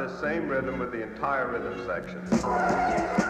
The same rhythm with the entire rhythm section.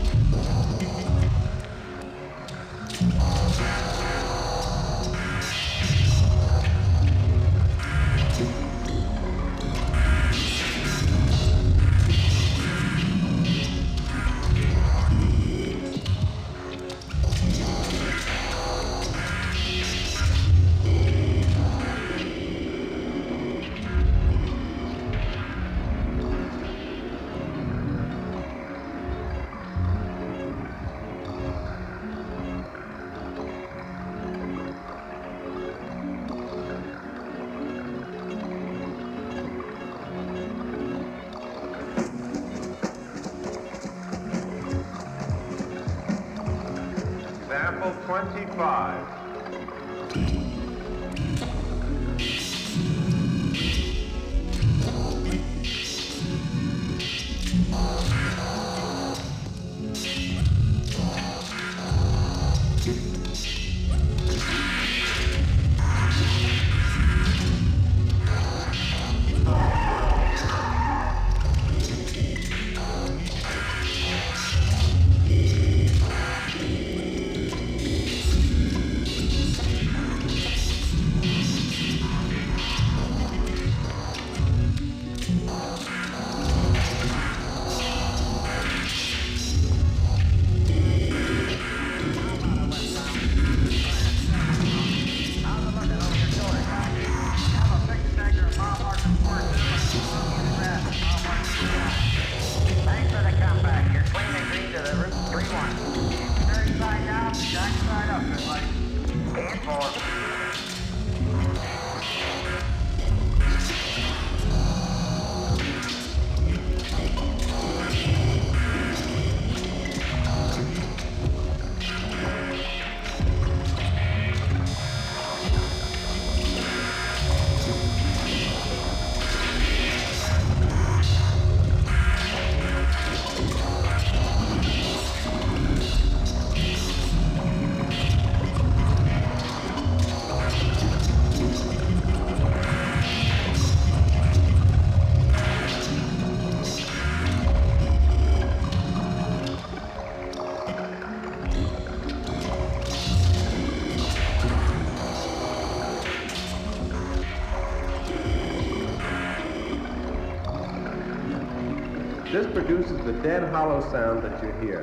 anymore. Produces the dead hollow sound that you hear.